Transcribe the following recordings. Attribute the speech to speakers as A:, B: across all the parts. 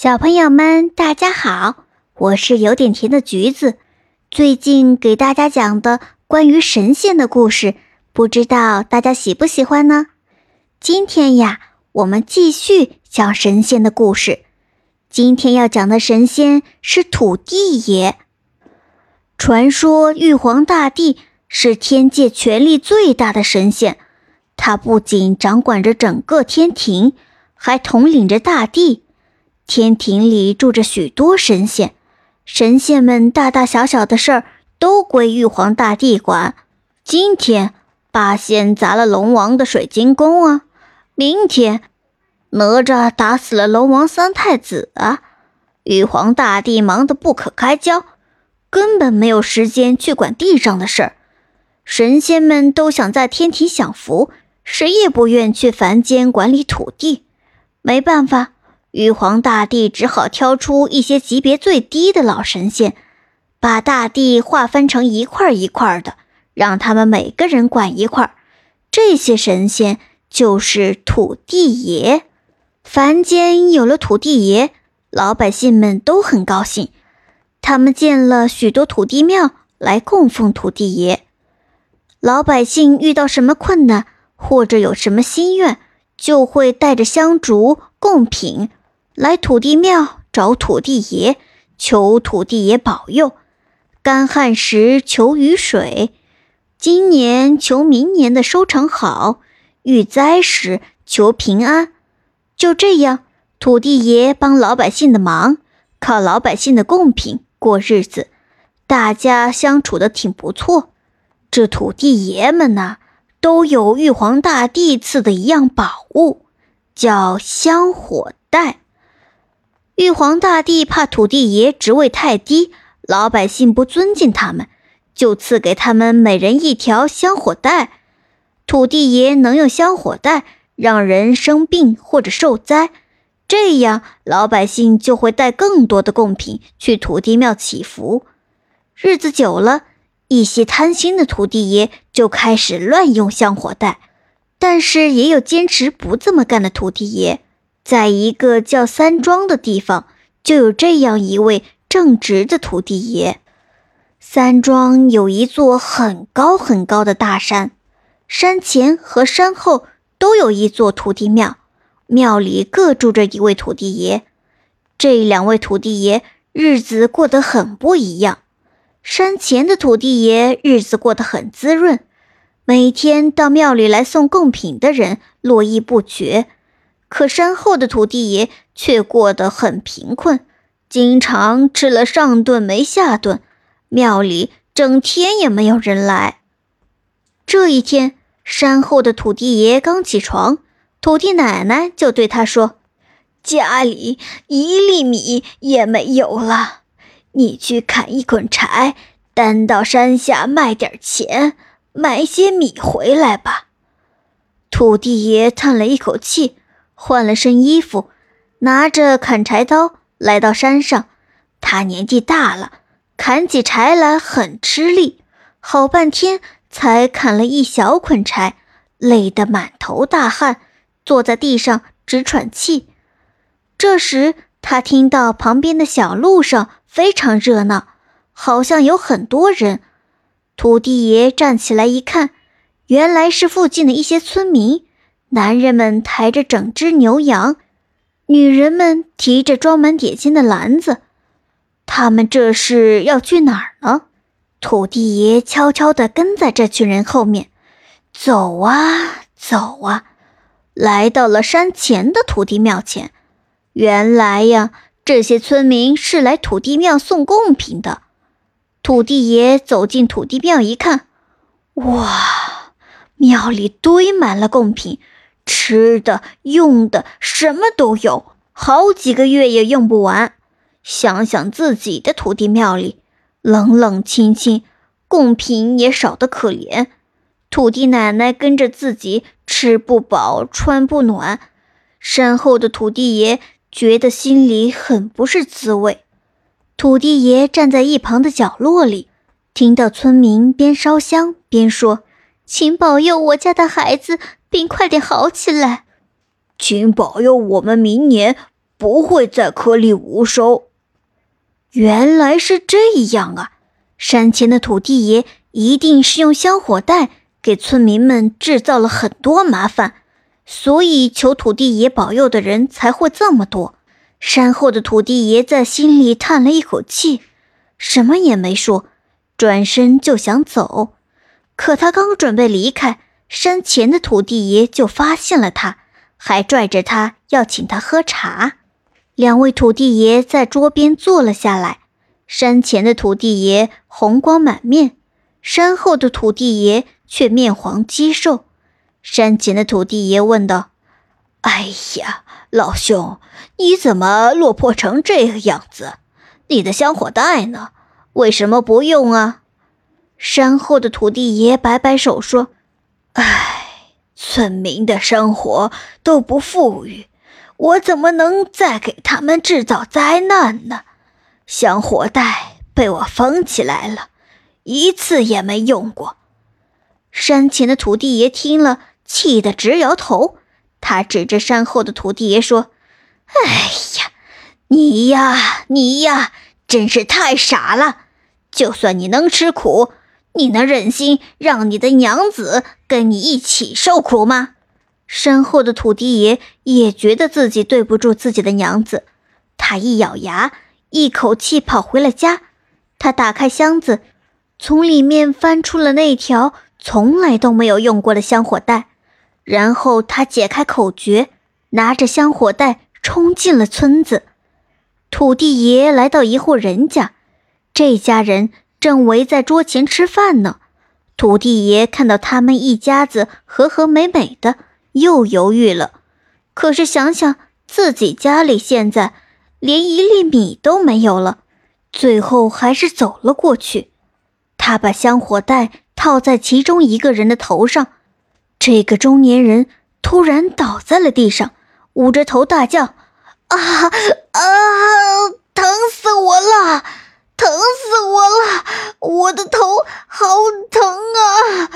A: 小朋友们，大家好，我是有点甜的橘子。最近给大家讲的关于神仙的故事，不知道大家喜不喜欢呢？今天呀，我们继续讲神仙的故事。今天要讲的神仙是土地爷。传说玉皇大帝是天界权力最大的神仙，他不仅掌管着整个天庭，还统领着大地。天庭里住着许多神仙，神仙们大大小小的事儿都归玉皇大帝管。今天八仙砸了龙王的水晶宫啊，明天哪吒打死了龙王三太子啊，玉皇大帝忙得不可开交，根本没有时间去管地上的事儿。神仙们都想在天庭享福，谁也不愿去凡间管理土地。没办法。玉皇大帝只好挑出一些级别最低的老神仙，把大地划分成一块一块的，让他们每个人管一块。这些神仙就是土地爷。凡间有了土地爷，老百姓们都很高兴。他们建了许多土地庙来供奉土地爷。老百姓遇到什么困难或者有什么心愿，就会带着香烛贡品。来土地庙找土地爷，求土地爷保佑。干旱时求雨水，今年求明年的收成好。遇灾时求平安。就这样，土地爷帮老百姓的忙，靠老百姓的贡品过日子，大家相处的挺不错。这土地爷们呐，都有玉皇大帝赐的一样宝物，叫香火袋。玉皇大帝怕土地爷职位太低，老百姓不尊敬他们，就赐给他们每人一条香火袋。土地爷能用香火袋让人生病或者受灾，这样老百姓就会带更多的贡品去土地庙祈福。日子久了，一些贪心的土地爷就开始乱用香火袋，但是也有坚持不这么干的土地爷。在一个叫三庄的地方，就有这样一位正直的土地爷。三庄有一座很高很高的大山，山前和山后都有一座土地庙，庙里各住着一位土地爷。这两位土地爷日子过得很不一样。山前的土地爷日子过得很滋润，每天到庙里来送贡品的人络绎不绝。可山后的土地爷却过得很贫困，经常吃了上顿没下顿，庙里整天也没有人来。这一天，山后的土地爷刚起床，土地奶奶就对他说：“家里一粒米也没有了，你去砍一捆柴，担到山下卖点钱，买些米回来吧。”土地爷叹了一口气。换了身衣服，拿着砍柴刀来到山上。他年纪大了，砍起柴来很吃力，好半天才砍了一小捆柴，累得满头大汗，坐在地上直喘气。这时，他听到旁边的小路上非常热闹，好像有很多人。土地爷站起来一看，原来是附近的一些村民。男人们抬着整只牛羊，女人们提着装满点心的篮子，他们这是要去哪儿呢？土地爷悄悄地跟在这群人后面，走啊走啊，来到了山前的土地庙前。原来呀，这些村民是来土地庙送贡品的。土地爷走进土地庙一看，哇，庙里堆满了贡品。吃的、用的，什么都有，好几个月也用不完。想想自己的土地庙里，冷冷清清，贡品也少得可怜。土地奶奶跟着自己吃不饱，穿不暖。身后的土地爷觉得心里很不是滋味。土地爷站在一旁的角落里，听到村民边烧香边说：“请保佑我家的孩子。”病快点好起来，
B: 请保佑我们明年不会再颗粒无收。
A: 原来是这样啊！山前的土地爷一定是用香火袋给村民们制造了很多麻烦，所以求土地爷保佑的人才会这么多。山后的土地爷在心里叹了一口气，什么也没说，转身就想走。可他刚准备离开，山前的土地爷就发现了他，还拽着他要请他喝茶。两位土地爷在桌边坐了下来，山前的土地爷红光满面，山后的土地爷却面黄肌瘦。山前的土地爷问道：“
B: 哎呀，老兄，你怎么落魄成这个样子？你的香火袋呢？为什么不用啊？”
A: 山后的土地爷摆摆手说：“
B: 唉，村民的生活都不富裕。”我怎么能再给他们制造灾难呢？香火袋被我封起来了，一次也没用过。
A: 山前的土地爷听了，气得直摇头。他指着山后的土地爷说：“
B: 哎呀，你呀，你呀，真是太傻了！就算你能吃苦，你能忍心让你的娘子跟你一起受苦吗？”
A: 身后的土地爷也觉得自己对不住自己的娘子，他一咬牙，一口气跑回了家。他打开箱子，从里面翻出了那条从来都没有用过的香火袋，然后他解开口诀，拿着香火袋冲进了村子。土地爷来到一户人家，这家人正围在桌前吃饭呢。土地爷看到他们一家子和和美美的。又犹豫了，可是想想自己家里现在连一粒米都没有了，最后还是走了过去。他把香火袋套在其中一个人的头上，这个中年人突然倒在了地上，捂着头大叫：“
B: 啊啊！疼死我了！疼死我了！我的头好疼啊！”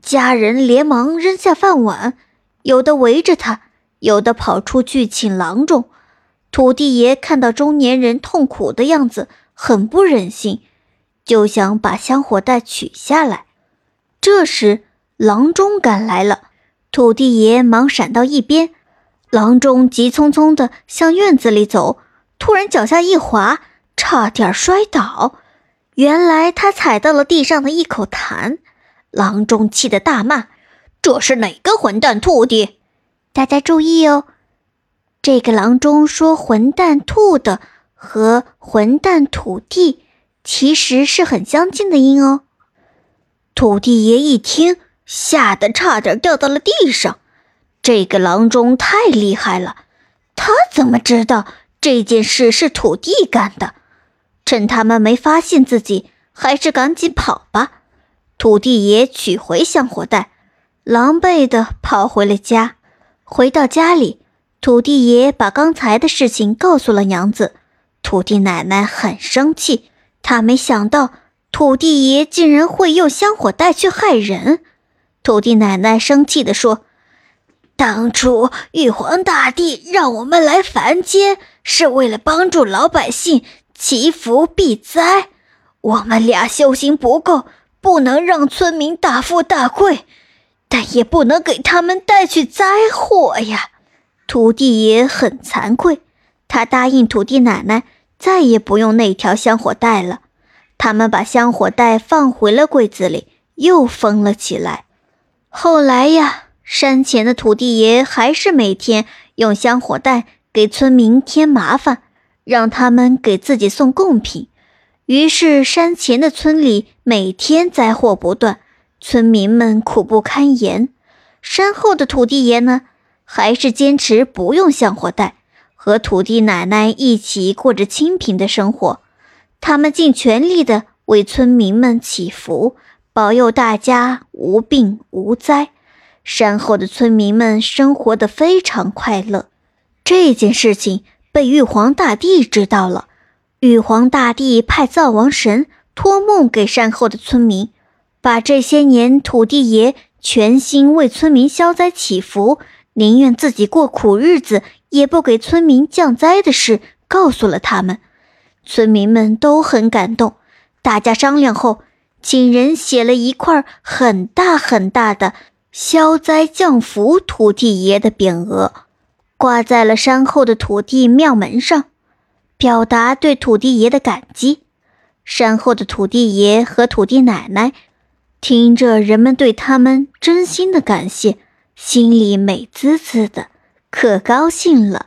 A: 家人连忙扔下饭碗，有的围着他，有的跑出去请郎中。土地爷看到中年人痛苦的样子，很不忍心，就想把香火袋取下来。这时，郎中赶来了，土地爷忙闪到一边。郎中急匆匆地向院子里走，突然脚下一滑，差点摔倒。原来他踩到了地上的一口痰。郎中气得大骂：“这是哪个混蛋吐的？”大家注意哦，这个郎中说“混蛋兔”的和“混蛋土地”其实是很相近的音哦。土地爷一听，吓得差点掉到了地上。这个郎中太厉害了，他怎么知道这件事是土地干的？趁他们没发现自己，还是赶紧跑吧。土地爷取回香火袋，狼狈地跑回了家。回到家里，土地爷把刚才的事情告诉了娘子。土地奶奶很生气，她没想到土地爷竟然会用香火袋去害人。土地奶奶生气地说：“
B: 当初玉皇大帝让我们来凡间，是为了帮助老百姓祈福避灾。我们俩修行不够。”不能让村民大富大贵，但也不能给他们带去灾祸呀！
A: 土地爷很惭愧，他答应土地奶奶再也不用那条香火袋了。他们把香火袋放回了柜子里，又封了起来。后来呀，山前的土地爷还是每天用香火袋给村民添麻烦，让他们给自己送贡品。于是，山前的村里每天灾祸不断，村民们苦不堪言。山后的土地爷呢，还是坚持不用香火袋，和土地奶奶一起过着清贫的生活。他们尽全力的为村民们祈福，保佑大家无病无灾。山后的村民们生活的非常快乐。这件事情被玉皇大帝知道了。玉皇大帝派灶王神托梦给山后的村民，把这些年土地爷全心为村民消灾祈福，宁愿自己过苦日子也不给村民降灾的事告诉了他们。村民们都很感动，大家商量后，请人写了一块很大很大的“消灾降福土地爷”的匾额，挂在了山后的土地庙门上，表达对土地爷的感激。山后的土地爷和土地奶奶听着人们对他们真心的感谢，心里美滋滋的，可高兴了。